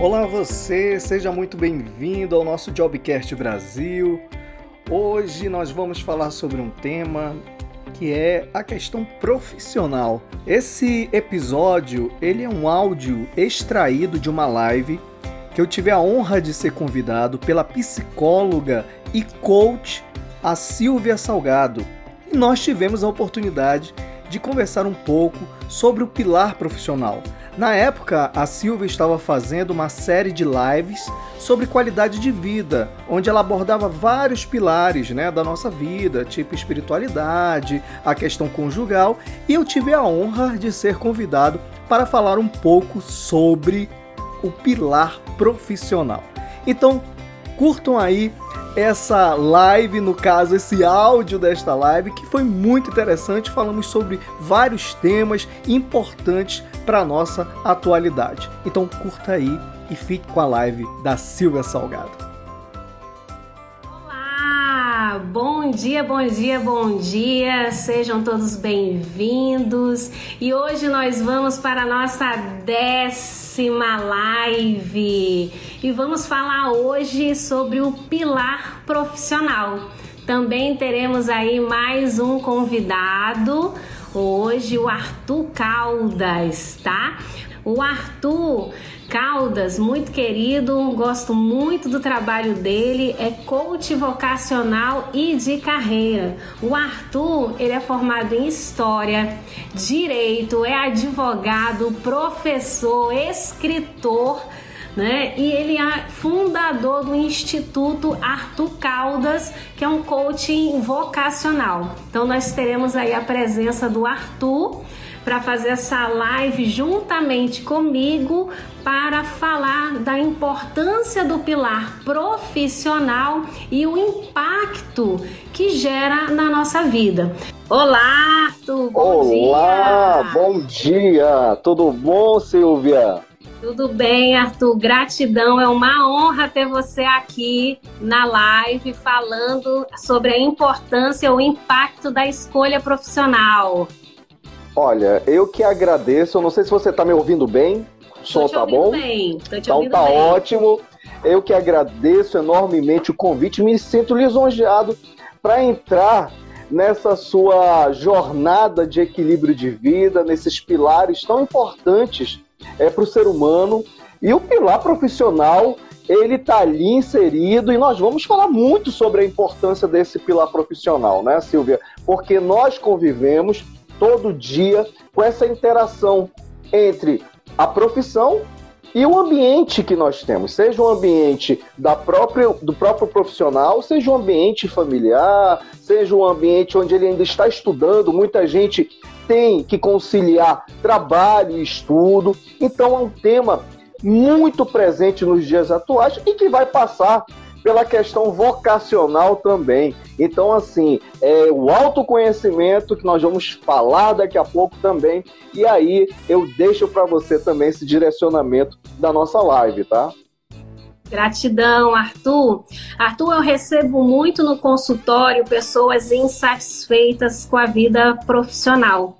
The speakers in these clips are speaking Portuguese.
Olá você, seja muito bem-vindo ao nosso Jobcast Brasil. Hoje nós vamos falar sobre um tema que é a questão profissional. Esse episódio, ele é um áudio extraído de uma live que eu tive a honra de ser convidado pela psicóloga e coach a Silvia Salgado. E nós tivemos a oportunidade de conversar um pouco sobre o pilar profissional. Na época, a Silvia estava fazendo uma série de lives sobre qualidade de vida, onde ela abordava vários pilares né, da nossa vida, tipo espiritualidade, a questão conjugal, e eu tive a honra de ser convidado para falar um pouco sobre o pilar profissional. Então, curtam aí essa live, no caso, esse áudio desta live, que foi muito interessante. Falamos sobre vários temas importantes para a nossa atualidade. Então curta aí e fique com a live da Silvia Salgado. Olá, bom dia, bom dia, bom dia. Sejam todos bem-vindos. E hoje nós vamos para a nossa décima live e vamos falar hoje sobre o pilar profissional. Também teremos aí mais um convidado, hoje o Arthur Caldas, tá? O Arthur Caldas, muito querido, gosto muito do trabalho dele, é coach vocacional e de carreira. O Arthur, ele é formado em História, Direito, é advogado, professor, escritor, né? E ele é fundador do Instituto Arthur Caldas, que é um coaching vocacional. Então nós teremos aí a presença do Arthur para fazer essa live juntamente comigo para falar da importância do pilar profissional e o impacto que gera na nossa vida. Olá, Arthur, bom Olá, dia! Bom dia! Tudo bom, Silvia? Tudo bem, Arthur. Gratidão. É uma honra ter você aqui na live falando sobre a importância, o impacto da escolha profissional. Olha, eu que agradeço. Eu não sei se você está me ouvindo bem. O som tá bom? Bem. Tô te então tá bem. ótimo. Eu que agradeço enormemente o convite. Me sinto lisonjeado para entrar nessa sua jornada de equilíbrio de vida, nesses pilares tão importantes é, para o ser humano. E o pilar profissional, ele está ali inserido e nós vamos falar muito sobre a importância desse pilar profissional, né, Silvia? Porque nós convivemos todo dia com essa interação entre a profissão e o ambiente que nós temos, seja um ambiente da própria, do próprio profissional, seja um ambiente familiar, seja um ambiente onde ele ainda está estudando, muita gente tem que conciliar trabalho e estudo. Então é um tema muito presente nos dias atuais e que vai passar pela questão vocacional também. Então, assim, é o autoconhecimento que nós vamos falar daqui a pouco também. E aí eu deixo para você também esse direcionamento da nossa live, tá? Gratidão, Arthur. Arthur, eu recebo muito no consultório pessoas insatisfeitas com a vida profissional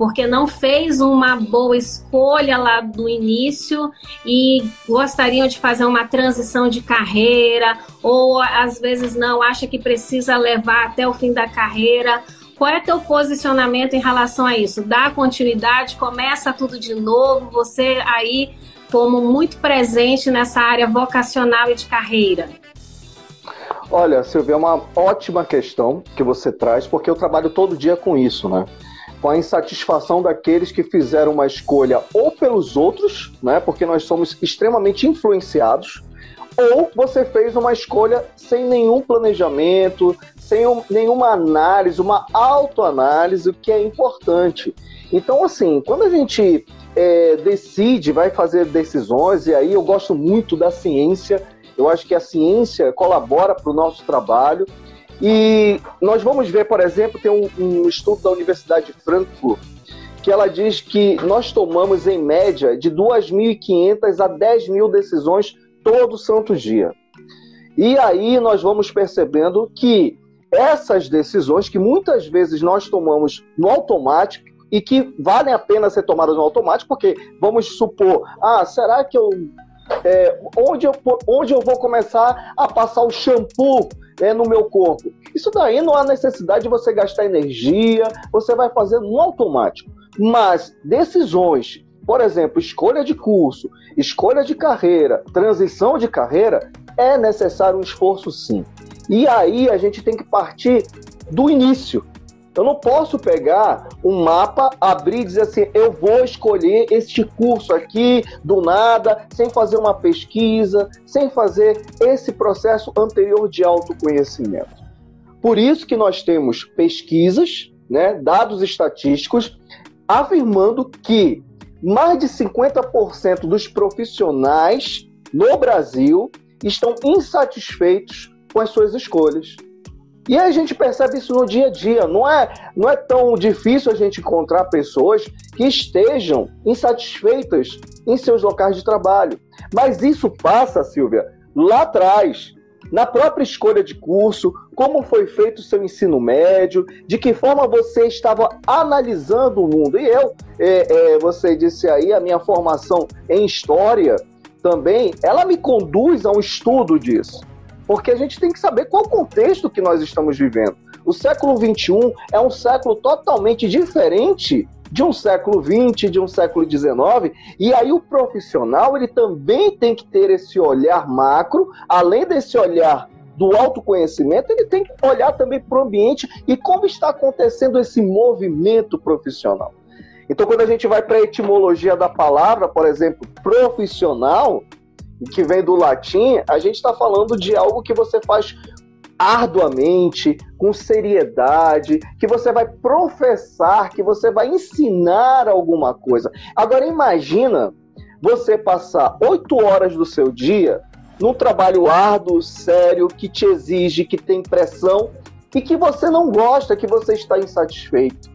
porque não fez uma boa escolha lá do início e gostariam de fazer uma transição de carreira, ou às vezes não, acha que precisa levar até o fim da carreira. Qual é teu posicionamento em relação a isso? Dá continuidade, começa tudo de novo, você aí como muito presente nessa área vocacional e de carreira. Olha, Silvia, é uma ótima questão que você traz, porque eu trabalho todo dia com isso, né? Com a insatisfação daqueles que fizeram uma escolha ou pelos outros, né, porque nós somos extremamente influenciados, ou você fez uma escolha sem nenhum planejamento, sem um, nenhuma análise, uma autoanálise, o que é importante. Então, assim, quando a gente é, decide, vai fazer decisões, e aí eu gosto muito da ciência, eu acho que a ciência colabora para o nosso trabalho, e nós vamos ver, por exemplo, tem um, um estudo da Universidade de Frankfurt que ela diz que nós tomamos em média de 2.500 a 10 mil decisões todo santo dia. E aí nós vamos percebendo que essas decisões que muitas vezes nós tomamos no automático e que valem a pena ser tomadas no automático, porque vamos supor, ah, será que eu É, onde, eu, onde eu vou começar a passar o shampoo é, no meu corpo? Isso daí não há necessidade de você gastar energia, você vai fazer no automático. Mas decisões, por exemplo, escolha de curso, escolha de carreira, transição de carreira, é necessário um esforço sim. E aí a gente tem que partir do início. Eu não posso pegar um mapa, abrir e dizer assim, eu vou escolher este curso aqui do nada, sem fazer uma pesquisa, sem fazer esse processo anterior de autoconhecimento. Por isso que nós temos pesquisas, né, dados estatísticos, afirmando que mais de 50% dos profissionais no Brasil estão insatisfeitos com as suas escolhas. E a gente percebe isso no dia a dia. Não é, não é tão difícil a gente encontrar pessoas que estejam insatisfeitas em seus locais de trabalho. Mas isso passa, Silvia, lá atrás, na própria escolha de curso, como foi feito o seu ensino médio, de que forma você estava analisando o mundo. E eu, é, é, você disse aí, a minha formação em história também, ela me conduz a um estudo disso porque a gente tem que saber qual o contexto que nós estamos vivendo. O século XXI é um século totalmente diferente de um século XX, de um século XIX, e aí o profissional ele também tem que ter esse olhar macro, além desse olhar do autoconhecimento, ele tem que olhar também para o ambiente e como está acontecendo esse movimento profissional. Então, quando a gente vai para a etimologia da palavra, por exemplo, profissional, que vem do latim, a gente está falando de algo que você faz arduamente, com seriedade, que você vai professar, que você vai ensinar alguma coisa. Agora imagina você passar oito horas do seu dia num trabalho árduo, sério, que te exige, que tem pressão e que você não gosta, que você está insatisfeito.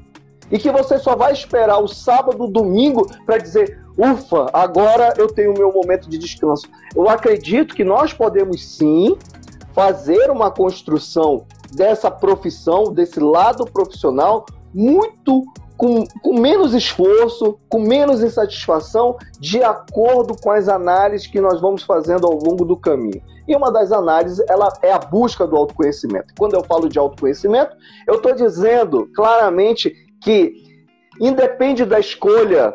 E que você só vai esperar o sábado, domingo para dizer: ufa, agora eu tenho o meu momento de descanso. Eu acredito que nós podemos sim fazer uma construção dessa profissão, desse lado profissional, muito com, com, menos esforço, com menos insatisfação, de acordo com as análises que nós vamos fazendo ao longo do caminho. E uma das análises ela é a busca do autoconhecimento. Quando eu falo de autoconhecimento, eu estou dizendo claramente que independe da escolha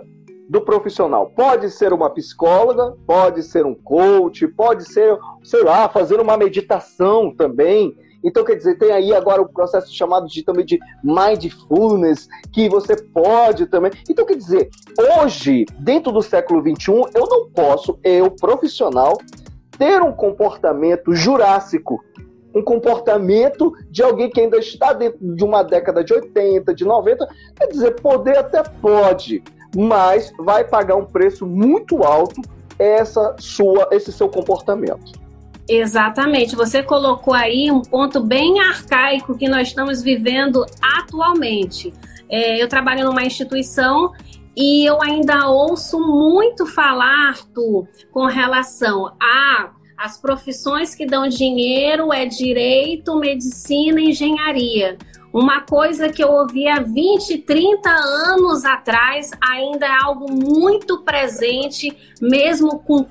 do profissional. Pode ser uma psicóloga, pode ser um coach, pode ser, sei lá, fazer uma meditação também. Então, quer dizer, tem aí agora o processo chamado de também de mindfulness, que você pode também. Então, quer dizer, hoje, dentro do século XXI, eu não posso, eu, profissional, ter um comportamento jurássico. Um comportamento de alguém que ainda está dentro de uma década de 80, de 90. Quer dizer, poder até pode, mas vai pagar um preço muito alto essa sua, esse seu comportamento. Exatamente, você colocou aí um ponto bem arcaico que nós estamos vivendo atualmente. É, eu trabalho numa instituição e eu ainda ouço muito falar, tu, com relação a as profissões que dão dinheiro é direito, medicina e engenharia. Uma coisa que eu ouvi há 20, 30 anos atrás ainda é algo muito presente, mesmo com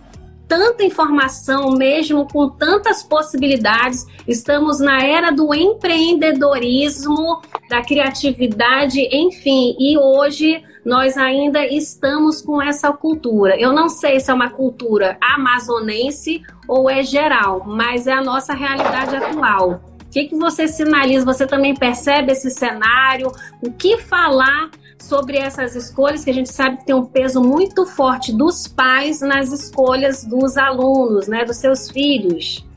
tanta informação, mesmo com tantas possibilidades. Estamos na era do empreendedorismo, da criatividade, enfim, e hoje nós ainda estamos com essa cultura. Eu não sei se é uma cultura amazonense ou é geral, mas é a nossa realidade atual. O que, que você sinaliza? Você também percebe esse cenário? O que falar sobre essas escolhas que a gente sabe que tem um peso muito forte dos pais nas escolhas dos alunos, né, dos seus filhos?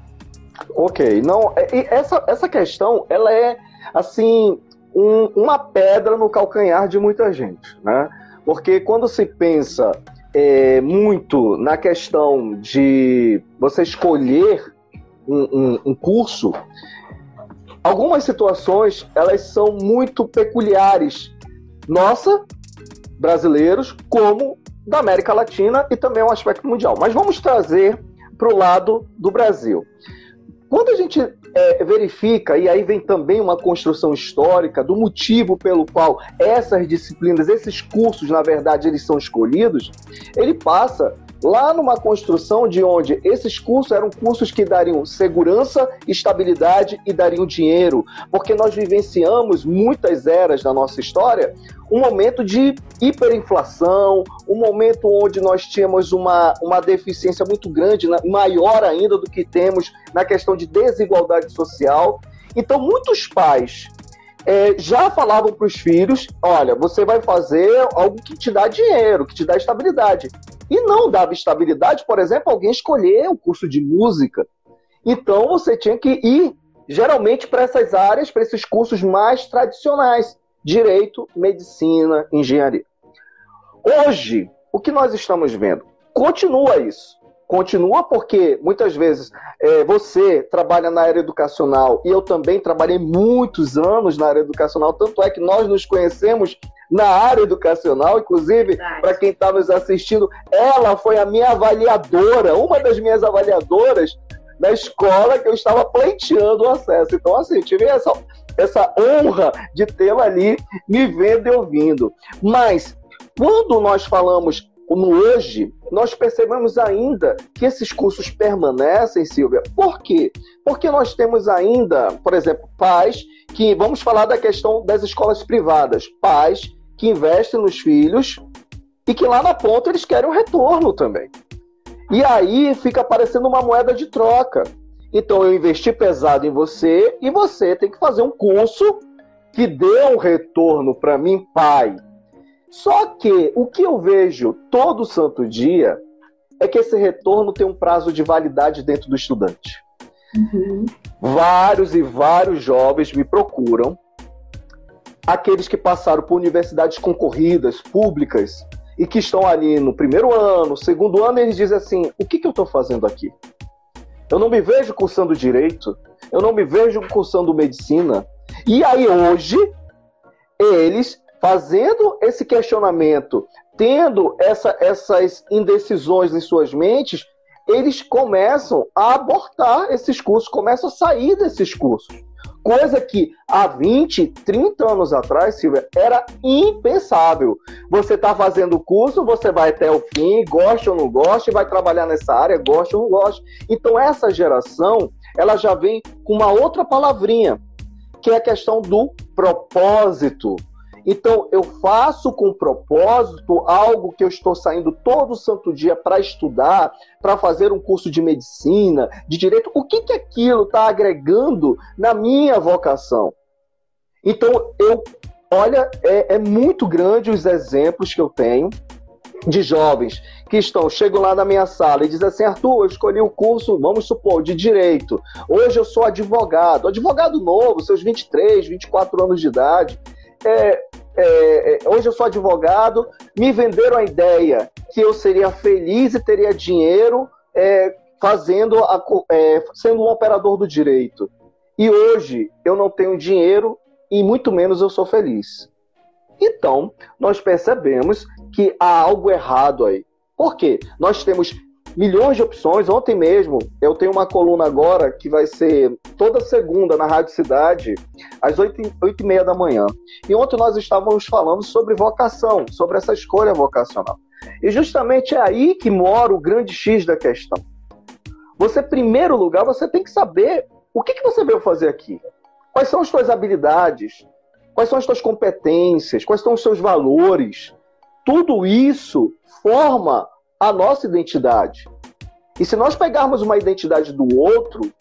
Ok, não, é, essa, essa questão ela é assim um, uma pedra no calcanhar de muita gente, né? Porque quando se pensa é, muito na questão de você escolher um, um, um curso, algumas situações elas são muito peculiares, nossa, brasileiros, como da América Latina e também um aspecto mundial. Mas vamos trazer para o lado do Brasil. Quando a gente é, verifica, e aí vem também uma construção histórica do motivo pelo qual essas disciplinas, esses cursos, na verdade, eles são escolhidos, ele passa lá numa construção de onde esses cursos eram cursos que dariam segurança, estabilidade e dariam dinheiro, porque nós vivenciamos muitas eras da nossa história um momento de hiperinflação, um momento onde nós tínhamos uma, uma deficiência muito grande, maior ainda do que temos na questão de desigualdade social. Então, muitos pais é, já falavam para os filhos: olha, você vai fazer algo que te dá dinheiro, que te dá estabilidade. E não dava estabilidade, por exemplo, alguém escolher o curso de música. Então você tinha que ir geralmente para essas áreas, para esses cursos mais tradicionais: direito, medicina, engenharia. Hoje, o que nós estamos vendo? Continua isso continua porque muitas vezes é, você trabalha na área educacional e eu também trabalhei muitos anos na área educacional, tanto é que nós nos conhecemos na área educacional, inclusive, para quem está nos assistindo, ela foi a minha avaliadora, uma das minhas avaliadoras na escola que eu estava pleiteando o acesso. Então, assim, tive essa, essa honra de tê-la ali me vendo e ouvindo. Mas, quando nós falamos no hoje, nós percebemos ainda que esses cursos permanecem, Silvia. Por quê? Porque nós temos ainda, por exemplo, pais que, vamos falar da questão das escolas privadas, pais que investem nos filhos e que lá na ponta eles querem um retorno também. E aí fica parecendo uma moeda de troca. Então eu investi pesado em você e você tem que fazer um curso que dê um retorno para mim, pai, só que o que eu vejo todo santo dia é que esse retorno tem um prazo de validade dentro do estudante. Uhum. Vários e vários jovens me procuram, aqueles que passaram por universidades concorridas, públicas, e que estão ali no primeiro ano, segundo ano, eles dizem assim: o que, que eu estou fazendo aqui? Eu não me vejo cursando direito, eu não me vejo cursando medicina. E aí hoje, eles fazendo esse questionamento, tendo essa, essas indecisões em suas mentes, eles começam a abortar esses cursos, começam a sair desses cursos. Coisa que há 20, 30 anos atrás, Silvia, era impensável. Você está fazendo o curso, você vai até o fim, gosta ou não gosta, vai trabalhar nessa área, gosta ou não gosta. Então, essa geração, ela já vem com uma outra palavrinha, que é a questão do propósito. Então, eu faço com propósito algo que eu estou saindo todo santo dia para estudar, para fazer um curso de medicina, de direito. O que, que aquilo está agregando na minha vocação? Então, eu, olha, é, é muito grande os exemplos que eu tenho de jovens que estão, chegam lá na minha sala e dizem assim, Arthur, eu escolhi o curso, vamos supor, de direito. Hoje eu sou advogado, advogado novo, seus 23, 24 anos de idade é, é, é, hoje eu sou advogado, me venderam a ideia que eu seria feliz e teria dinheiro é, fazendo a, é, sendo um operador do direito. E hoje eu não tenho dinheiro e muito menos eu sou feliz. Então, nós percebemos que há algo errado aí. Por quê? Nós temos milhões de opções. Ontem mesmo, eu tenho uma coluna agora que vai ser toda segunda na Rádio Cidade, às 8, 8 e meia da manhã. E ontem nós estávamos falando sobre vocação, sobre essa escolha vocacional. E justamente é aí que mora o grande X da questão. Você, em primeiro lugar, você tem que saber o que, que você veio fazer aqui. Quais são as suas habilidades? Quais são as suas competências? Quais são os seus valores? Tudo isso forma a nossa identidade. E se nós pegarmos uma identidade do outro,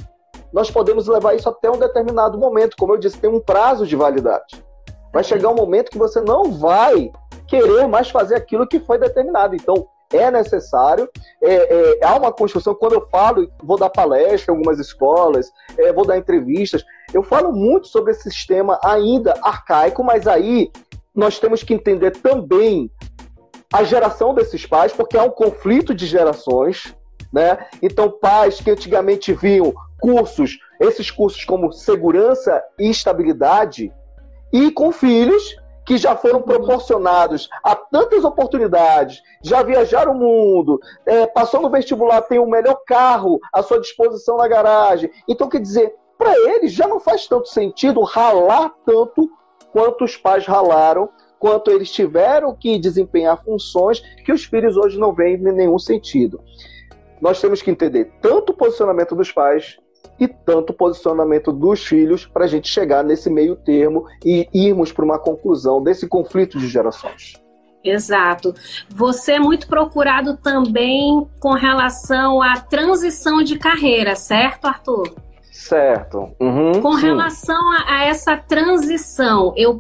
nós podemos levar isso até um determinado momento. Como eu disse, tem um prazo de validade. Vai chegar um momento que você não vai querer mais fazer aquilo que foi determinado. Então, é necessário, é, é, há uma construção. Quando eu falo, vou dar palestra em algumas escolas, é, vou dar entrevistas, eu falo muito sobre esse sistema ainda arcaico, mas aí nós temos que entender também a geração desses pais, porque há um conflito de gerações, né? Então, pais que antigamente viam cursos, esses cursos como segurança e estabilidade, e com filhos que já foram proporcionados a tantas oportunidades, já viajaram o mundo, é, passou no vestibular, tem o melhor carro à sua disposição na garagem. Então, quer dizer, para eles já não faz tanto sentido ralar tanto quanto os pais ralaram quanto eles tiveram que desempenhar funções que os filhos hoje não veem em nenhum sentido. Nós temos que entender tanto o posicionamento dos pais e tanto o posicionamento dos filhos para a gente chegar nesse meio termo e irmos para uma conclusão desse conflito de gerações. Exato. Você é muito procurado também com relação à transição de carreira, certo, Arthur? Certo. Uhum, Com sim. relação a, a, essa transição, eu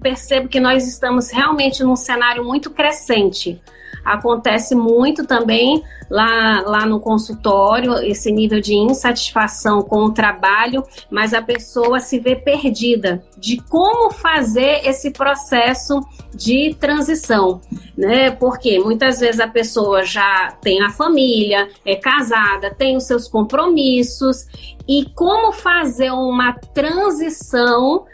percebo que nós estamos realmente num cenário muito crescente. Acontece muito também lá, lá no consultório, esse nível de insatisfação com o trabalho, mas a pessoa se vê perdida de como fazer esse processo de transição, né? Porque muitas vezes a pessoa já tem a família, é casada, tem os seus compromissos e como fazer uma transição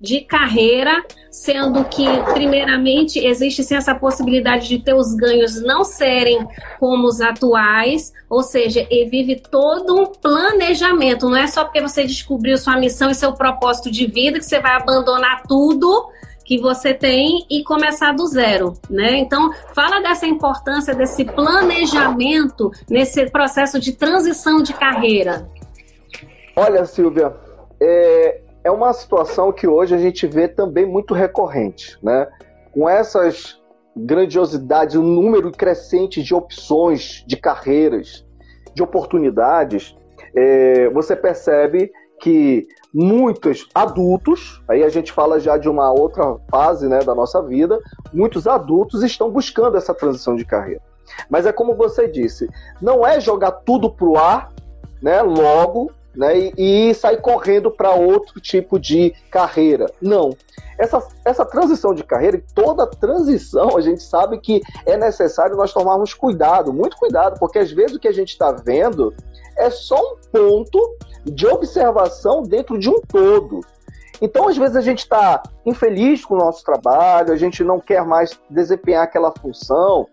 de carreira, sendo que, primeiramente, existe sim essa possibilidade de ter os ganhos não serem como os atuais, ou seja, e vive todo um planejamento. Não é só porque você descobriu sua missão e seu propósito de vida que você vai abandonar tudo que você tem e começar do zero, né? Então, fala dessa importância desse planejamento nesse processo de transição de carreira. Olha, Silvia, é, é uma situação que hoje a gente vê também muito recorrente, né? Com essas grandiosidades, o um número crescente de opções, de carreiras, de oportunidades, é, você percebe que muitos adultos, aí a gente fala já de uma outra fase né, da nossa vida, muitos adultos estão buscando essa transição de carreira. Mas é como você disse, não é jogar tudo pro ar, né, logo, né, e, e sair correndo para outro tipo de carreira. Não. Essa, essa transição de carreira, toda transição, a gente sabe que é necessário nós tomarmos cuidado, muito cuidado, porque às vezes o que a gente está vendo é só um ponto de observação dentro de um todo. Então, às vezes, a gente está infeliz com o nosso trabalho, a gente não quer mais desempenhar aquela função.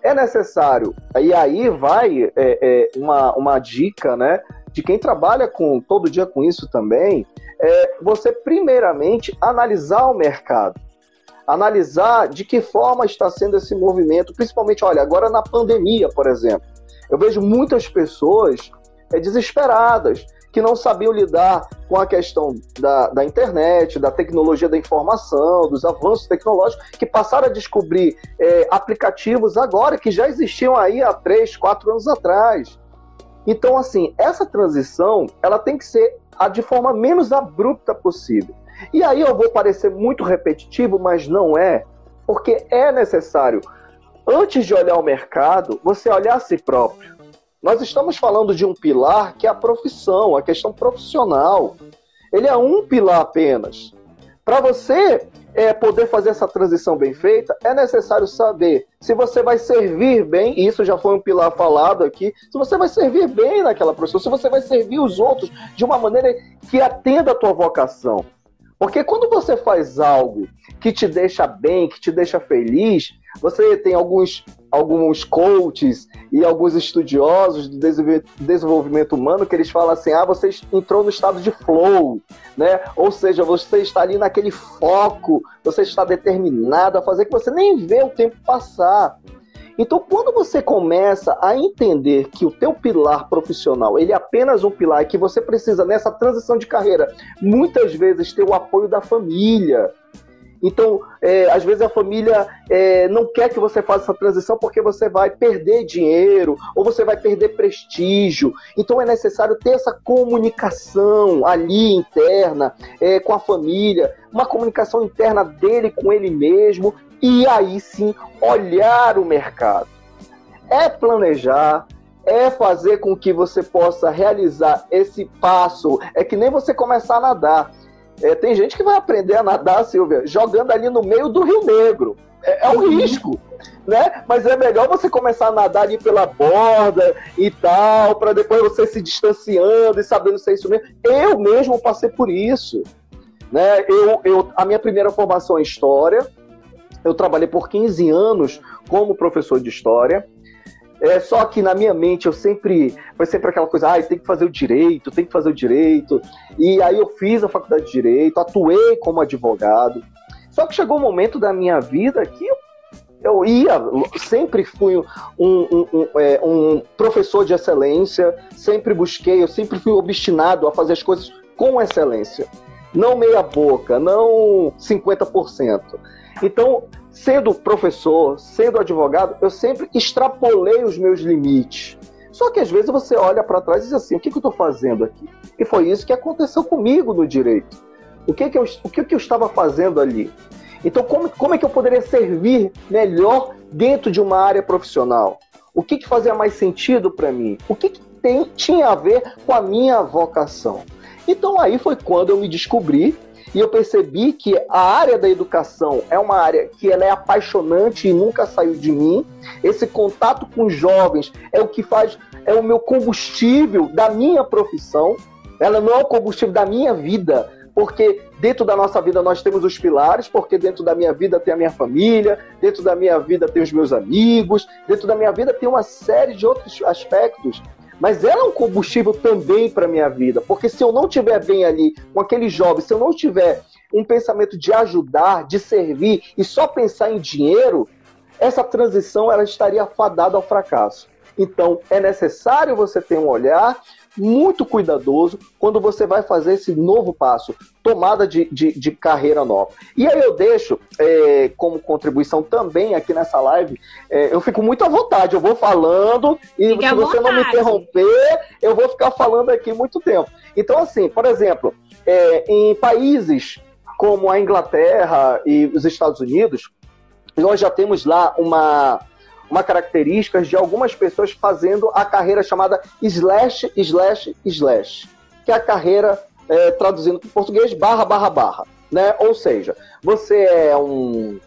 É necessário, e aí vai é, é, uma, uma dica, né? De quem trabalha com todo dia com isso também, é você primeiramente analisar o mercado. Analisar de que forma está sendo esse movimento, principalmente, olha, agora na pandemia, por exemplo. Eu vejo muitas pessoas é, desesperadas, que não sabiam lidar com a questão da, da internet, da tecnologia da informação, dos avanços tecnológicos, que passaram a descobrir é, aplicativos agora que já existiam aí há três, quatro anos atrás. Então, assim, essa transição, ela tem que ser a de forma menos abrupta possível. E aí eu vou parecer muito repetitivo, mas não é, porque é necessário, antes de olhar o mercado, você olhar a si próprio. Nós estamos falando de um pilar que é a profissão, a questão profissional. Ele é um pilar apenas. Para você é, poder fazer essa transição bem feita, é necessário saber se você vai servir bem, e isso já foi um pilar falado aqui, se você vai servir bem naquela profissão, se você vai servir os outros de uma maneira que atenda a tua vocação. Porque quando você faz algo que te deixa bem, que te deixa feliz, você tem alguns, alguns coaches e alguns estudiosos do desenvolvimento humano que eles falam assim: ah, você entrou no estado de flow, né? Ou seja, você está ali naquele foco, você está determinado a fazer que você nem vê o tempo passar. Então, quando você começa a entender que o teu pilar profissional ele é apenas um pilar e que você precisa nessa transição de carreira muitas vezes ter o apoio da família, então, é, às vezes a família é, não quer que você faça essa transição porque você vai perder dinheiro ou você vai perder prestígio. Então, é necessário ter essa comunicação ali interna é, com a família, uma comunicação interna dele com ele mesmo e aí sim olhar o mercado. É planejar, é fazer com que você possa realizar esse passo. É que nem você começar a nadar. É, tem gente que vai aprender a nadar, Silvia, jogando ali no meio do Rio Negro. É, é um uhum. risco, né? Mas é melhor você começar a nadar ali pela borda e tal, para depois você se distanciando e sabendo se é isso mesmo. Eu mesmo passei por isso. Né? Eu, eu, a minha primeira formação é História, eu trabalhei por 15 anos como professor de História, é só que na minha mente eu sempre foi sempre aquela coisa, ah, tem que fazer o direito, tem que fazer o direito. E aí eu fiz a faculdade de direito, atuei como advogado. Só que chegou um momento da minha vida que eu, eu ia, sempre fui um, um, um, é, um professor de excelência, sempre busquei, eu sempre fui obstinado a fazer as coisas com excelência. Não meia boca, não 50%. Então, sendo professor, sendo advogado, eu sempre extrapolei os meus limites. Só que às vezes você olha para trás e diz assim: o que, que eu estou fazendo aqui? E foi isso que aconteceu comigo no direito. O que, que, eu, o que, que eu estava fazendo ali? Então, como, como é que eu poderia servir melhor dentro de uma área profissional? O que, que fazia mais sentido para mim? O que, que tem, tinha a ver com a minha vocação? Então, aí foi quando eu me descobri e eu percebi que a área da educação é uma área que ela é apaixonante e nunca saiu de mim. Esse contato com os jovens é o que faz, é o meu combustível da minha profissão. Ela não é o combustível da minha vida, porque dentro da nossa vida nós temos os pilares, porque dentro da minha vida tem a minha família, dentro da minha vida tem os meus amigos, dentro da minha vida tem uma série de outros aspectos mas ela é um combustível também para minha vida, porque se eu não tiver bem ali com aquele jovem, se eu não tiver um pensamento de ajudar, de servir e só pensar em dinheiro, essa transição ela estaria fadada ao fracasso. Então, é necessário você ter um olhar muito cuidadoso quando você vai fazer esse novo passo, tomada de, de, de carreira nova. E aí eu deixo é, como contribuição também aqui nessa live, é, eu fico muito à vontade, eu vou falando e Fique se você não me interromper, eu vou ficar falando aqui muito tempo. Então, assim, por exemplo, é, em países como a Inglaterra e os Estados Unidos, nós já temos lá uma uma característica de algumas pessoas fazendo a carreira chamada slash, slash, slash, que é a carreira, é, traduzindo para o português, barra, barra, barra. Né? Ou seja, você é um,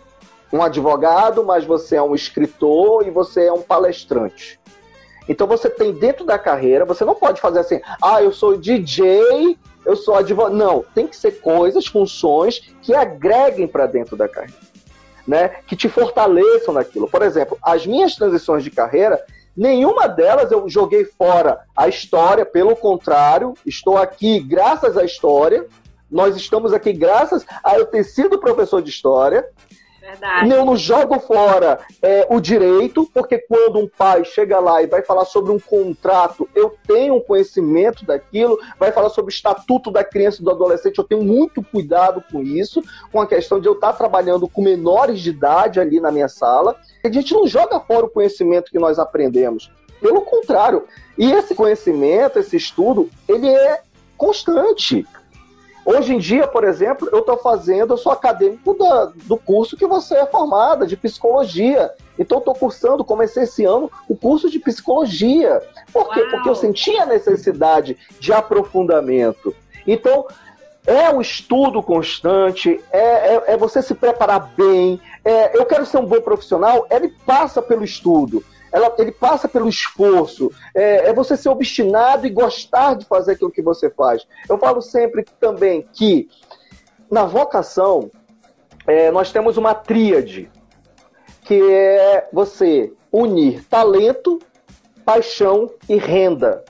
um advogado, mas você é um escritor e você é um palestrante. Então você tem dentro da carreira, você não pode fazer assim, ah, eu sou DJ, eu sou advogado. Não, tem que ser coisas, funções que agreguem para dentro da carreira né, que te fortaleçam naquilo. Por exemplo, as minhas transições de carreira, nenhuma delas eu joguei fora a história, pelo contrário, estou aqui graças à história. Nós estamos aqui graças a eu ter sido professor de história, Verdade. Eu não jogo fora é, o direito, porque quando um pai chega lá e vai falar sobre um contrato, eu tenho um conhecimento daquilo, vai falar sobre o estatuto da criança e do adolescente, eu tenho muito cuidado com isso, com a questão de eu estar trabalhando com menores de idade ali na minha sala. A gente não joga fora o conhecimento que nós aprendemos. Pelo contrário. E esse conhecimento, esse estudo, ele é constante. Hoje em dia, por exemplo, eu estou fazendo, eu sou acadêmico da, do curso que você é formada, de psicologia. Então, estou cursando, comecei esse ano, o curso de psicologia. Por quê? Uau. Porque eu sentia a necessidade de aprofundamento. Então, é um estudo constante, é, é, é você se preparar bem. É, eu quero ser um bom profissional, ele passa pelo estudo ela, ele passa pelo esforço, é, é, você ser obstinado e gostar de fazer aquilo que você faz. Eu falo sempre também que na vocação é, nós temos uma tríade, que é você unir talento, paixão e renda.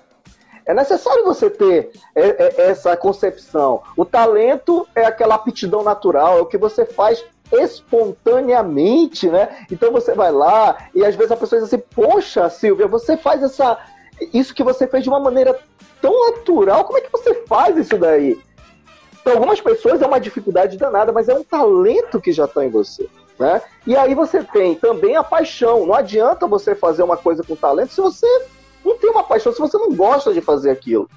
É necessário você ter é, é, essa concepção. O talento é aquela aptidão natural, é o que você faz espontaneamente, né? Então você vai lá e às vezes a pessoa diz assim: Poxa, Silvia, você faz essa. Isso que você fez de uma maneira tão natural, como é que você faz isso daí? Para algumas pessoas é uma dificuldade danada, mas é um talento que já está em você. Né? E aí você tem também a paixão. Não adianta você fazer uma coisa com talento se você não tem uma paixão, se você não gosta de fazer aquilo.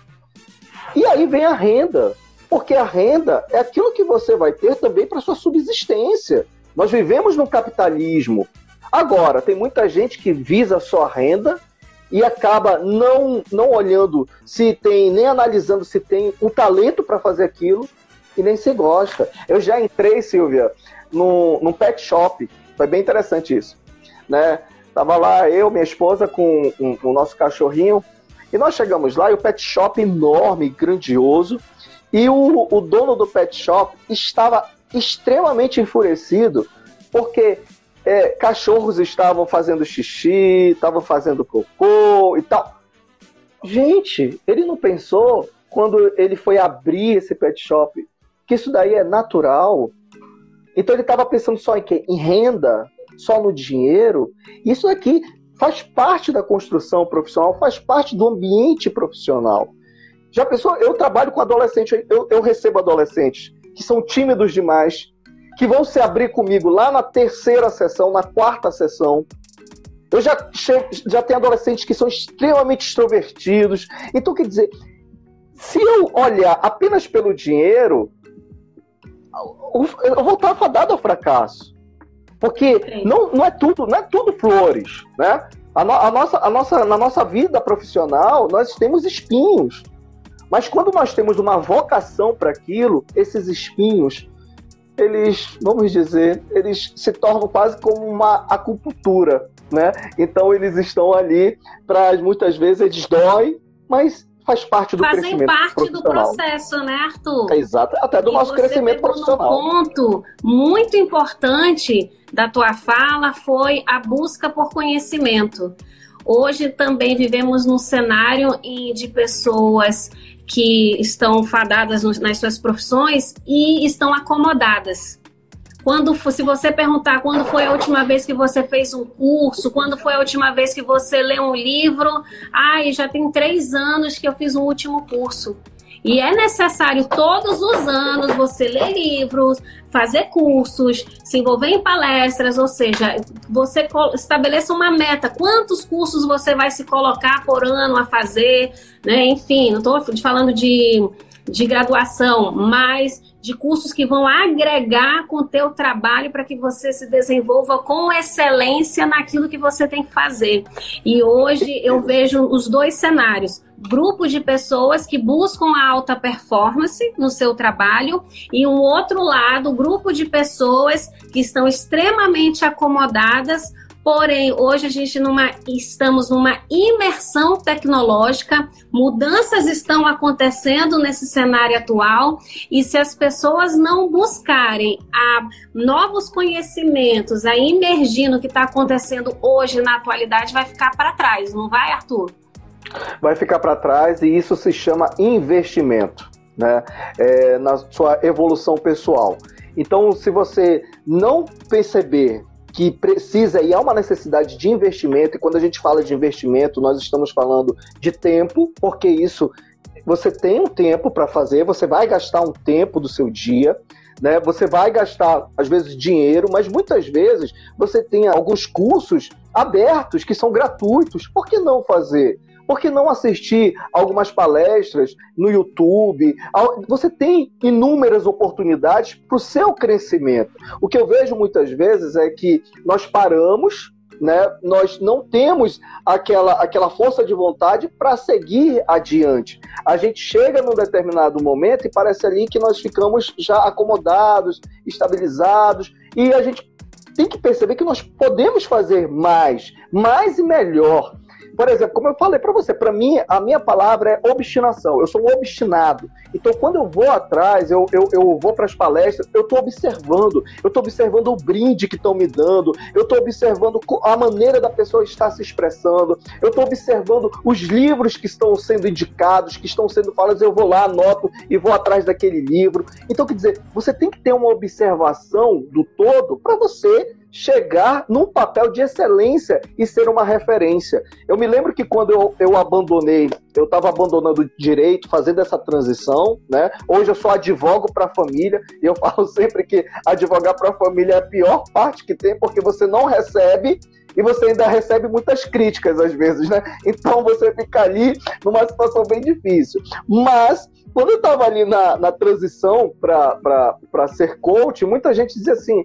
E aí vem a renda. Porque a renda é aquilo que você vai ter também para sua subsistência. Nós vivemos no capitalismo. Agora, tem muita gente que visa só a renda e acaba não, não olhando se tem, nem analisando se tem um talento para fazer aquilo e nem se gosta. Eu já entrei, Silvia, num, num pet shop. Foi bem interessante isso. Né? Tava lá eu, minha esposa, com, o nosso cachorrinho. E nós chegamos lá e o pet shop enorme, grandioso. E o, o dono do pet shop estava extremamente enfurecido porque é, cachorros estavam fazendo xixi, estavam fazendo cocô e tal. Gente, ele não pensou quando ele foi abrir esse pet shop que isso daí é natural. Então ele estava pensando só em quê? Em renda, só no dinheiro. Isso aqui faz parte da construção profissional, faz parte do ambiente profissional. Já pensou? Eu trabalho com adolescentes, eu, eu recebo adolescentes que são tímidos demais, que vão se abrir comigo lá na terceira sessão, na quarta sessão. Eu já, já tenho adolescentes que são extremamente extrovertidos. Então, quer dizer, se eu olhar apenas pelo dinheiro, eu vou estar fadado ao fracasso. Porque não, não, é tudo, não é tudo flores, né? A, no, a, nossa, a nossa, na nossa vida profissional, nós temos espinhos. Mas quando nós temos uma vocação para aquilo, esses espinhos eles, vamos dizer, eles se tornam quase como uma acupuntura, né? Então eles estão ali para muitas vezes eles doem, mas faz parte do Fazem crescimento parte do processo, né, Arthur? Exato, até do e nosso crescimento profissional. Um ponto muito importante da tua fala foi a busca por conhecimento. Hoje também vivemos num cenário de pessoas que estão fadadas nas suas profissões e estão acomodadas. Quando, se você perguntar quando foi a última vez que você fez um curso, quando foi a última vez que você leu um livro, ai, já tem três anos que eu fiz um último curso. E é necessário todos os anos você ler livros, fazer cursos, se envolver em palestras, ou seja, você estabeleça uma meta. Quantos cursos você vai se colocar por ano a fazer, né? Enfim, não estou falando de, de graduação, mas de cursos que vão agregar com o teu trabalho para que você se desenvolva com excelência naquilo que você tem que fazer. E hoje eu vejo os dois cenários grupo de pessoas que buscam a alta performance no seu trabalho e um outro lado, grupo de pessoas que estão extremamente acomodadas Porém, hoje a gente numa, estamos numa imersão tecnológica, mudanças estão acontecendo nesse cenário atual, e se as pessoas não buscarem a novos conhecimentos, a imergir no que está acontecendo hoje na atualidade, vai ficar para trás, não vai, Arthur? vai ficar para trás e isso se chama investimento, né? É, na sua evolução pessoal. Então, se você não perceber que precisa e há uma necessidade de investimento, e quando a gente fala de investimento, nós estamos falando de tempo, porque isso você tem um tempo para fazer, você vai gastar um tempo do seu dia, né? Você vai gastar às vezes dinheiro, mas muitas vezes você tem alguns cursos abertos que são gratuitos. Por que não fazer? Por que não assistir algumas palestras no YouTube? Você tem inúmeras oportunidades para o seu crescimento. O que eu vejo muitas vezes é que nós paramos né, nós não temos aquela, aquela força de vontade para seguir adiante. A gente chega num determinado momento e parece ali que nós ficamos já acomodados, estabilizados, e a gente tem que perceber que nós podemos fazer mais, mais e melhor. Por exemplo, como eu falei para você, para mim, a minha palavra é obstinação. Eu sou um obstinado. Então, quando eu vou atrás, eu, eu, eu vou para as palestras, eu estou observando. Eu estou observando o brinde que estão me dando. Eu estou observando a maneira da pessoa estar se expressando. Eu estou observando os livros que estão sendo indicados, que estão sendo falados. Eu vou lá, anoto e vou atrás daquele livro. Então, quer dizer, você tem que ter uma observação do todo para você chegar num papel de excelência e ser uma referência. Eu me lembro que quando eu, eu abandonei, eu estava abandonando direito, fazendo essa transição, né? Hoje eu sou advogo para a família e eu falo sempre que advogar para a família é a pior parte que tem, porque você não recebe e você ainda recebe muitas críticas às vezes, né? Então você fica ali numa situação bem difícil. Mas quando eu estava ali na, na transição para ser coach, muita gente dizia assim: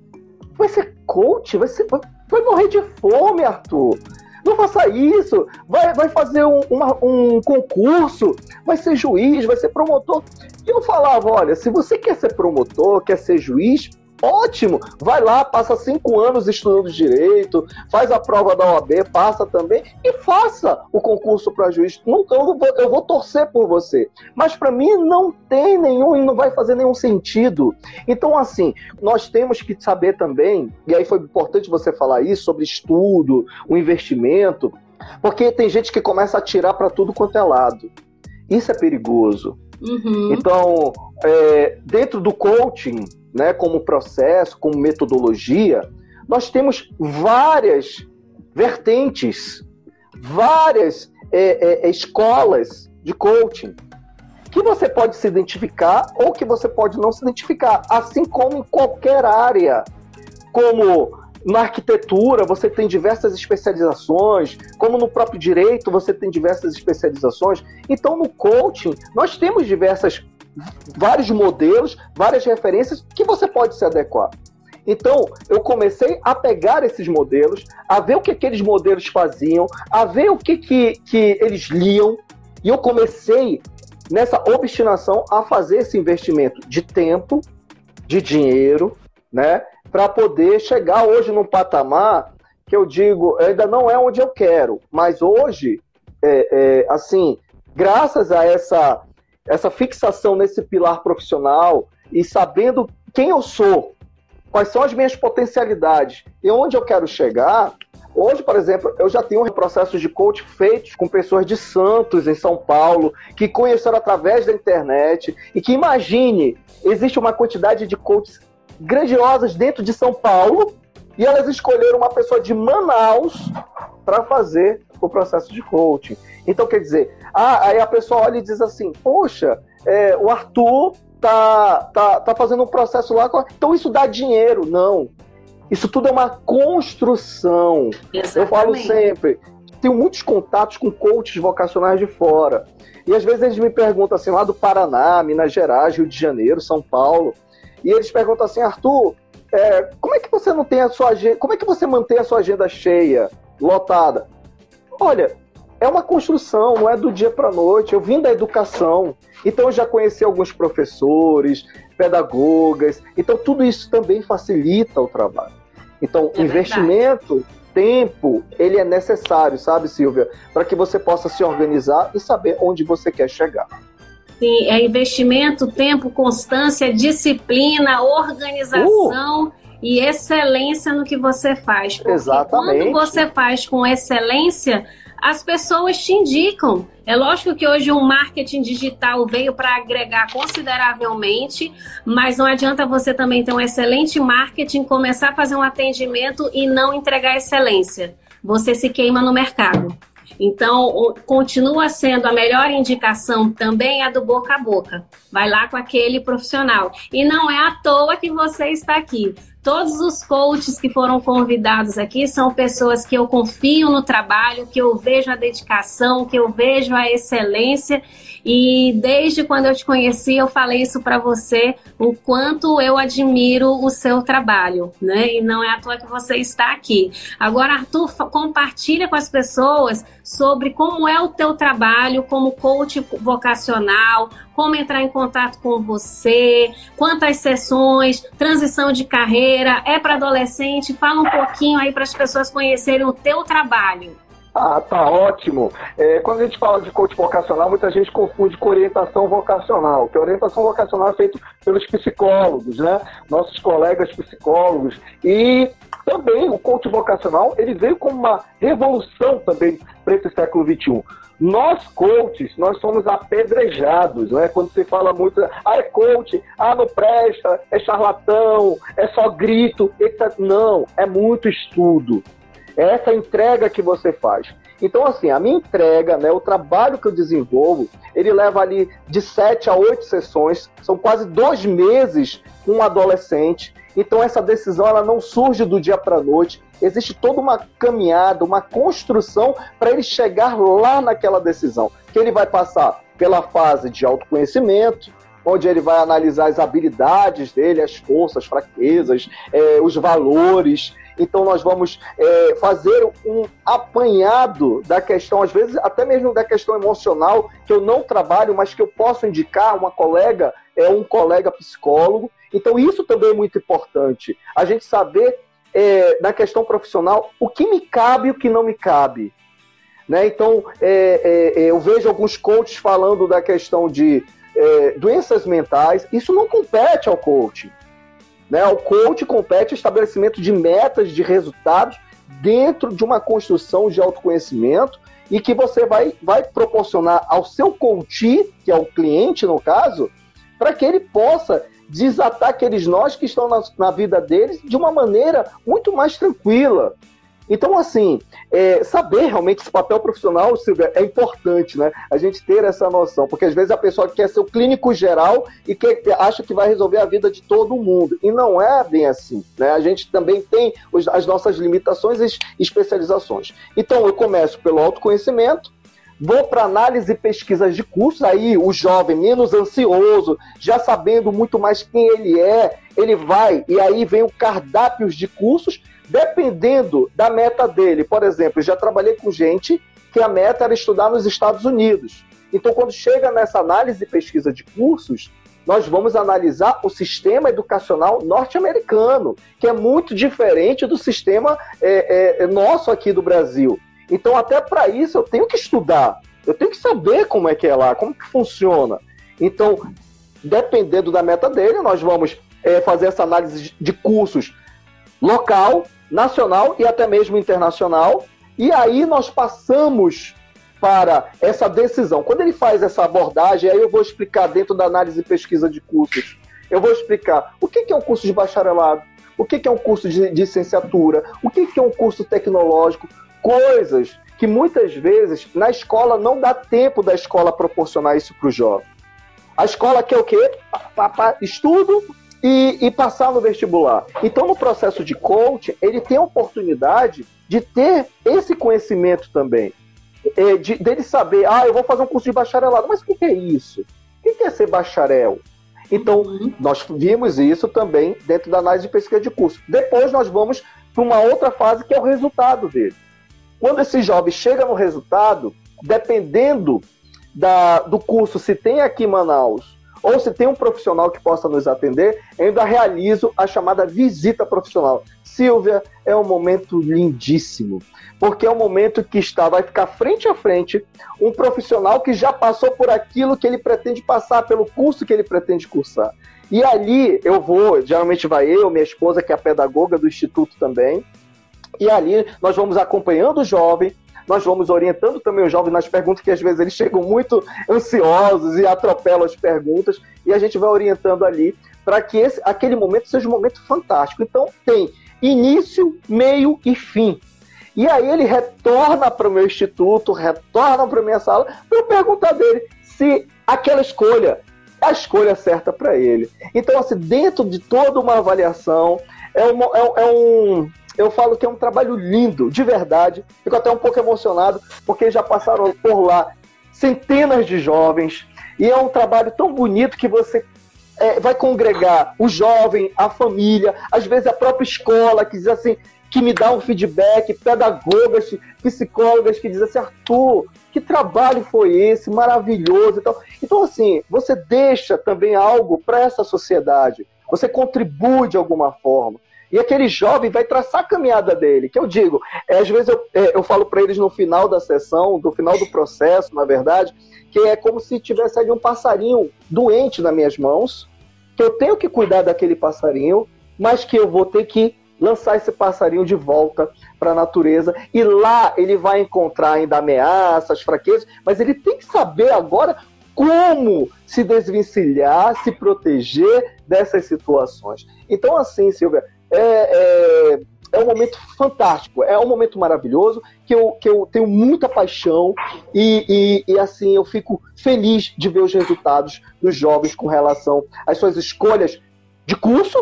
vai ser coach, vai, ser, vai, morrer de fome, Arthur. Não faça isso. Vai, vai fazer um, uma, um concurso, vai ser juiz, vai ser promotor. E eu falava: olha, se você quer ser promotor, quer ser juiz, Ótimo! Vai lá, passa cinco anos estudando direito, faz a prova da OAB, passa também e faça o concurso para juiz. Não, eu, vou, eu vou torcer por você. Mas para mim não tem nenhum e não vai fazer nenhum sentido. Então, assim, nós temos que saber também, e aí foi importante você falar isso sobre estudo, o investimento, porque tem gente que começa a tirar para tudo quanto é lado. Isso é perigoso. Uhum. Então, é, dentro do coaching, né, como processo, como metodologia, nós temos várias vertentes, várias é, é, escolas de coaching que você pode se identificar ou que você pode não se identificar, assim como em qualquer área, como na arquitetura você tem diversas especializações, como no próprio direito você tem diversas especializações. Então no coaching nós temos diversas vários modelos, várias referências que você pode se adequar. Então, eu comecei a pegar esses modelos, a ver o que aqueles modelos faziam, a ver o que, que, que eles liam, e eu comecei nessa obstinação a fazer esse investimento de tempo, de dinheiro, né, para poder chegar hoje num patamar que eu digo ainda não é onde eu quero, mas hoje, é, é, assim, graças a essa essa fixação nesse pilar profissional e sabendo quem eu sou, quais são as minhas potencialidades e onde eu quero chegar, Hoje, por exemplo, eu já tenho processos de coach feitos com pessoas de Santos, em São Paulo, que conheceram através da internet e que imagine, existe uma quantidade de coaches grandiosas dentro de São Paulo e elas escolheram uma pessoa de Manaus para fazer o processo de coaching. Então, quer dizer, ah, aí a pessoa olha e diz assim: Poxa, é, o Arthur tá, tá, tá fazendo um processo lá, então isso dá dinheiro. Não. Isso tudo é uma construção. Exatamente. Eu falo sempre, tenho muitos contatos com coaches vocacionais de fora. E às vezes eles me perguntam assim, lá do Paraná, Minas Gerais, Rio de Janeiro, São Paulo, e eles perguntam assim, Arthur, é, como é que você não tem a sua agenda, como é que você mantém a sua agenda cheia, lotada? Olha, é uma construção, não é do dia para noite. Eu vim da educação, então eu já conheci alguns professores, pedagogas, então tudo isso também facilita o trabalho. Então, é investimento, verdade. tempo, ele é necessário, sabe, Silvia, para que você possa se organizar e saber onde você quer chegar. Sim, é investimento, tempo, constância, disciplina, organização. Uh! E excelência no que você faz. Porque Exatamente. quando você faz com excelência, as pessoas te indicam. É lógico que hoje o marketing digital veio para agregar consideravelmente, mas não adianta você também ter um excelente marketing, começar a fazer um atendimento e não entregar excelência. Você se queima no mercado. Então, continua sendo a melhor indicação também a do boca a boca. Vai lá com aquele profissional. E não é à toa que você está aqui. Todos os coaches que foram convidados aqui são pessoas que eu confio no trabalho, que eu vejo a dedicação, que eu vejo a excelência e desde quando eu te conheci, eu falei isso para você, o quanto eu admiro o seu trabalho, né? E não é à toa que você está aqui. Agora, Arthur, compartilha com as pessoas sobre como é o teu trabalho como coach vocacional, como entrar em contato com você, quantas sessões, transição de carreira, é para adolescente? Fala um pouquinho aí para as pessoas conhecerem o teu trabalho. Ah, tá ótimo. É, quando a gente fala de coach vocacional, muita gente confunde com orientação vocacional, que a orientação vocacional é feita pelos psicólogos, né? Nossos colegas psicólogos. E também o coach vocacional, ele veio como uma revolução também para esse século XXI. Nós, coaches, nós somos apedrejados, né? Quando você fala muito, ah, é coach, ah, não presta, é charlatão, é só grito, etc. Não, é muito estudo, é essa entrega que você faz. Então, assim, a minha entrega, né, o trabalho que eu desenvolvo, ele leva ali de sete a oito sessões, são quase dois meses com um adolescente. Então, essa decisão ela não surge do dia para a noite. Existe toda uma caminhada, uma construção para ele chegar lá naquela decisão. Que ele vai passar pela fase de autoconhecimento, onde ele vai analisar as habilidades dele, as forças, fraquezas, é, os valores. Então, nós vamos é, fazer um apanhado da questão, às vezes até mesmo da questão emocional, que eu não trabalho, mas que eu posso indicar uma colega, é um colega psicólogo. Então, isso também é muito importante. A gente saber, é, na questão profissional, o que me cabe e o que não me cabe. Né? Então, é, é, é eu vejo alguns coaches falando da questão de é, doenças mentais. Isso não compete ao coaching. Né? O coach compete o estabelecimento de metas, de resultados dentro de uma construção de autoconhecimento e que você vai, vai proporcionar ao seu coach, que é o cliente no caso, para que ele possa desatar aqueles nós que estão na, na vida deles de uma maneira muito mais tranquila. Então, assim, é, saber realmente esse papel profissional, Silvia, é importante, né? A gente ter essa noção, porque às vezes a pessoa quer ser o clínico geral e que acha que vai resolver a vida de todo mundo. E não é bem assim, né? A gente também tem os, as nossas limitações e especializações. Então, eu começo pelo autoconhecimento, vou para análise e pesquisas de cursos, aí o jovem menos ansioso, já sabendo muito mais quem ele é, ele vai, e aí vem o cardápio de cursos, dependendo da meta dele. Por exemplo, já trabalhei com gente que a meta era estudar nos Estados Unidos. Então, quando chega nessa análise e pesquisa de cursos, nós vamos analisar o sistema educacional norte-americano, que é muito diferente do sistema é, é, nosso aqui do Brasil. Então, até para isso, eu tenho que estudar. Eu tenho que saber como é que é lá, como que funciona. Então, dependendo da meta dele, nós vamos é, fazer essa análise de cursos local, nacional e até mesmo internacional. E aí nós passamos para essa decisão. Quando ele faz essa abordagem, aí eu vou explicar dentro da análise e pesquisa de cursos. Eu vou explicar o que é um curso de bacharelado, o que é um curso de, licenciatura, o que é um curso tecnológico, coisas que muitas vezes na escola não dá tempo da escola proporcionar isso para o jovem. A escola quer o quê? Estudo e, e, passar no vestibular. Então, no processo de coaching, ele tem a oportunidade de ter esse conhecimento também. É, de, dele saber, ah, eu vou fazer um curso de bacharelado, mas o que é isso? O que é ser bacharel? Então, uhum. nós vimos isso também dentro da análise de pesquisa de curso. Depois, nós vamos para uma outra fase que é o resultado dele. Quando esse jovem chega no resultado, dependendo da, do curso, se tem aqui em Manaus, ou se tem um profissional que possa nos atender, ainda realizo a chamada visita profissional. Silvia, é um momento lindíssimo, porque é um momento que está, vai ficar frente a frente um profissional que já passou por aquilo que ele pretende passar, pelo curso que ele pretende cursar. E ali eu vou, geralmente vai eu, minha esposa, que é a pedagoga do Instituto também, e ali nós vamos acompanhando o jovem, nós vamos orientando também o jovem nas perguntas, que às vezes eles chegam muito ansiosos e atropelam as perguntas, e a gente vai orientando ali para que esse, aquele momento seja um momento fantástico. Então, tem início, meio e fim. E aí ele retorna para o meu instituto, retorna para a minha sala, para eu perguntar dele se aquela escolha é a escolha certa para ele. Então, assim, dentro de toda uma avaliação, é, uma, é, é um, eu falo que é um trabalho lindo, de verdade. Fico até um pouco emocionado, porque já passaram por lá centenas de jovens, e é um trabalho tão bonito que você é, vai congregar o jovem, a família, às vezes a própria escola, que diz assim, que me dá um feedback, pedagogas, psicólogas que dizem assim, Arthur, que trabalho foi esse, maravilhoso então Então, assim, você deixa também algo para essa sociedade, você contribui de alguma forma. E aquele jovem vai traçar a caminhada dele. Que eu digo, é, às vezes eu, é, eu falo para eles no final da sessão, do final do processo, na verdade, que é como se tivesse ali um passarinho doente nas minhas mãos, que eu tenho que cuidar daquele passarinho, mas que eu vou ter que lançar esse passarinho de volta para a natureza e lá ele vai encontrar ainda ameaças, fraquezas, mas ele tem que saber agora como se desvencilhar, se proteger dessas situações. Então, assim, Silvia, é, é, é um momento fantástico, é um momento maravilhoso que eu, que eu tenho muita paixão e, e, e, assim eu fico feliz de ver os resultados dos jovens com relação às suas escolhas de curso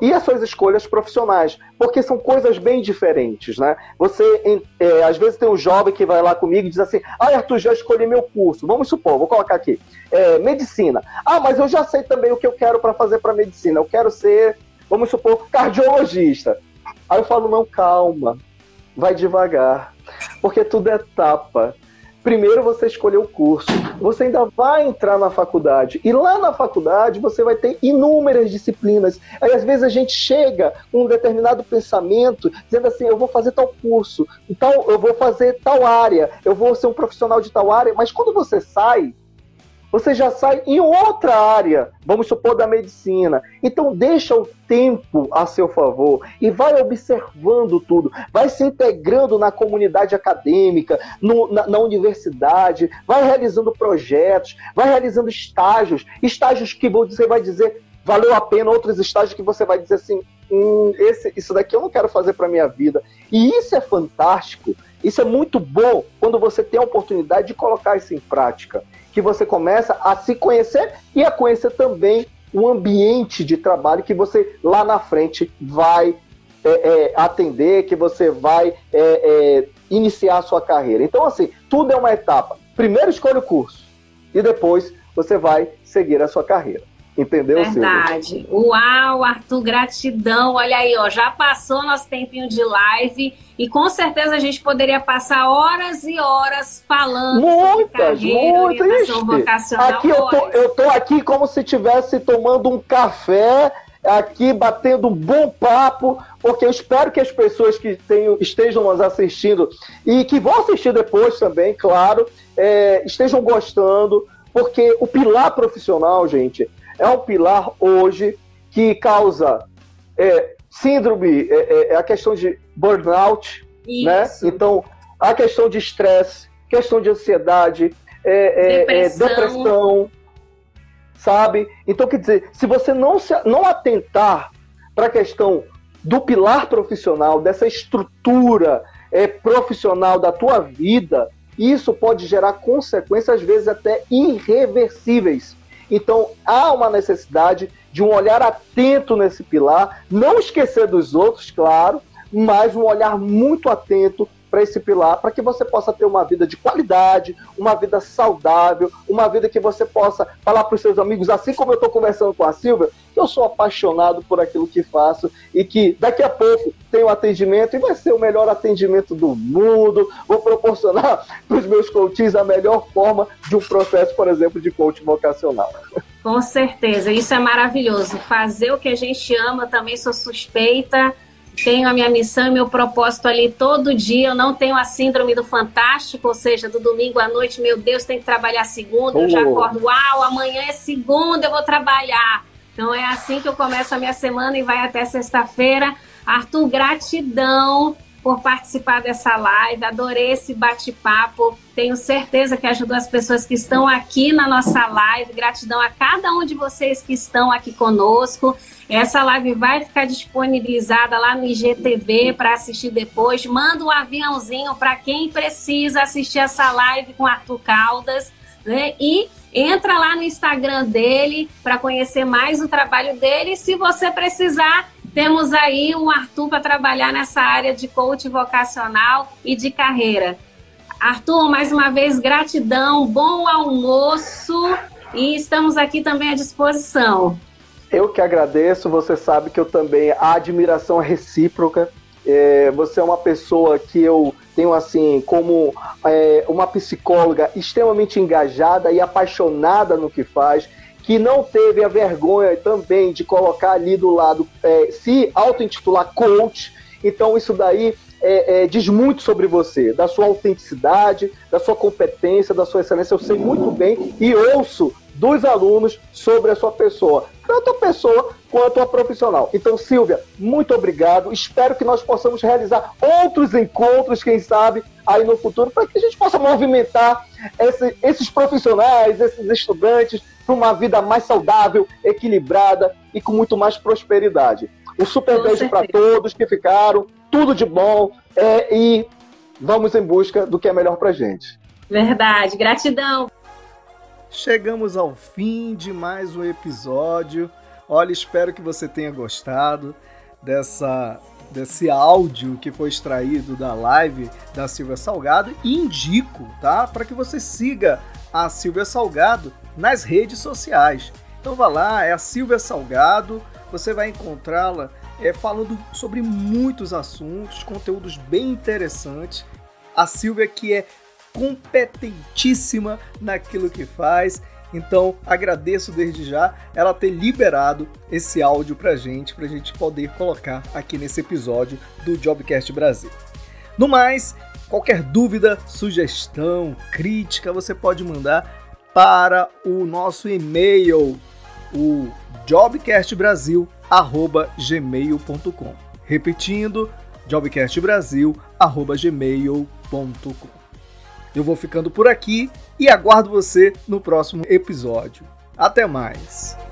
e as suas escolhas profissionais, porque são coisas bem diferentes, né? Você, é, às vezes tem um jovem que vai lá comigo e diz assim, ah, Arthur, já escolhi meu curso, vamos supor, vou colocar aqui, é, medicina. Ah, mas eu já sei também o que eu quero para fazer para medicina, eu quero ser vamos supor, cardiologista. Aí eu falo, não, calma, vai devagar, porque tudo é etapa. Primeiro você escolheu o curso, você ainda vai entrar na faculdade, e lá na faculdade você vai ter inúmeras disciplinas. Aí às vezes a gente chega com um determinado pensamento, dizendo assim: eu vou fazer tal curso, então eu vou fazer tal área, eu vou ser um profissional de tal área, mas quando você sai, você já sai em outra área, vamos supor da medicina. Então deixa o tempo a seu favor e vai observando tudo, vai se integrando na comunidade acadêmica, no, na, na, universidade, vai realizando projetos, vai realizando estágios, estágios que você vai dizer valeu a pena, outros estágios que você vai dizer assim, hum, esse, isso daqui eu não quero fazer para minha vida. E isso é fantástico, isso é muito bom quando você tem a oportunidade de colocar isso em prática, que você começa a se conhecer e a conhecer também o ambiente de trabalho que você lá na frente vai é, é, atender, que você vai é, é iniciar a sua carreira. Então, assim, tudo é uma etapa. Primeiro escolha o curso e depois você vai seguir a sua carreira. Entendeu, Verdade. Silvia? Uau, Arthur, gratidão. Olha aí, ó, já passou nosso tempinho de live e com certeza a gente poderia passar horas e horas falando muitas, sobre carreira, muitas. vocacional. Aqui eu tô, eu tô aqui como se estivesse tomando um café aqui batendo um bom papo, porque eu espero que as pessoas que tenham, estejam nos assistindo e que vão assistir depois também, claro, é, estejam gostando, porque o pilar profissional, gente, é um pilar hoje que causa é, síndrome, é, é, é a questão de burnout, né? Isso. né? Então, a questão de estresse, questão de ansiedade, é, é, depressão. depressão, sabe? Então, quer dizer, se você não, se, não atentar para a questão do pilar profissional, dessa estrutura é, profissional da tua vida, isso pode gerar consequências, às vezes até irreversíveis. Então, há uma necessidade de um olhar atento nesse pilar, não esquecer dos outros, claro, mas um olhar muito atento para esse pilar, para que você possa ter uma vida de qualidade, uma vida saudável, uma vida que você possa falar para os seus amigos, assim como eu estou conversando com a Silvia, que eu sou apaixonado por aquilo que faço e que daqui a pouco um atendimento e vai ser o melhor atendimento do mundo. Vou proporcionar para os meus coaches a melhor forma de um processo, por exemplo, de coaching vocacional. Com certeza, isso é maravilhoso. Fazer o que a gente ama, também sou suspeita tenho a minha missão e meu propósito ali todo dia. Eu não tenho a síndrome do fantástico, ou seja, do domingo à noite, meu Deus, tem que trabalhar segunda. Oh. Eu já oh. acordo, uau, amanhã é segunda, eu vou trabalhar. Então é assim que eu começo a minha semana e vai até sexta-feira. Arthur, gratidão por participar dessa live. Adorei esse bate-papo. Tenho certeza que ajudou as pessoas que estão aqui na nossa live. Gratidão a cada um de vocês que estão aqui conosco. Essa live vai ficar disponibilizada lá no IGTV para assistir depois. Manda um aviãozinho para quem precisa assistir essa live com Arthur Caldas. Né? E entra lá no Instagram dele para conhecer mais o trabalho dele. Se você precisar, temos aí um Arthur para trabalhar nessa área de coach vocacional e de carreira. Arthur, mais uma vez, gratidão, bom almoço e estamos aqui também à disposição. Eu que agradeço, você sabe que eu também, a admiração é recíproca. É, você é uma pessoa que eu tenho assim como é, uma psicóloga extremamente engajada e apaixonada no que faz, que não teve a vergonha também de colocar ali do lado, é, se auto-intitular coach. Então isso daí é, é, diz muito sobre você, da sua autenticidade, da sua competência, da sua excelência. Eu sei muito bem e ouço dos alunos sobre a sua pessoa, tanto a pessoa quanto a profissional. Então, Silvia, muito obrigado. Espero que nós possamos realizar outros encontros, quem sabe, aí no futuro, para que a gente possa movimentar esse, esses profissionais, esses estudantes, para uma vida mais saudável, equilibrada e com muito mais prosperidade. Um super com beijo para todos que ficaram, tudo de bom é, e vamos em busca do que é melhor para gente. Verdade, gratidão. Chegamos ao fim de mais um episódio. Olha, espero que você tenha gostado dessa desse áudio que foi extraído da live da Silvia Salgado e indico, tá, para que você siga a Silvia Salgado nas redes sociais. Então vá lá, é a Silvia Salgado, você vai encontrá-la é, falando sobre muitos assuntos, conteúdos bem interessantes. A Silvia que é competentíssima naquilo que faz. Então agradeço desde já ela ter liberado esse áudio pra gente, pra gente poder colocar aqui nesse episódio do Jobcast Brasil. No mais, qualquer dúvida, sugestão, crítica, você pode mandar para o nosso e-mail, o jobcastbrasil@gmail.com. Repetindo, jobcastbrasil@gmail.com. Eu vou ficando por aqui e aguardo você no próximo episódio. Até mais!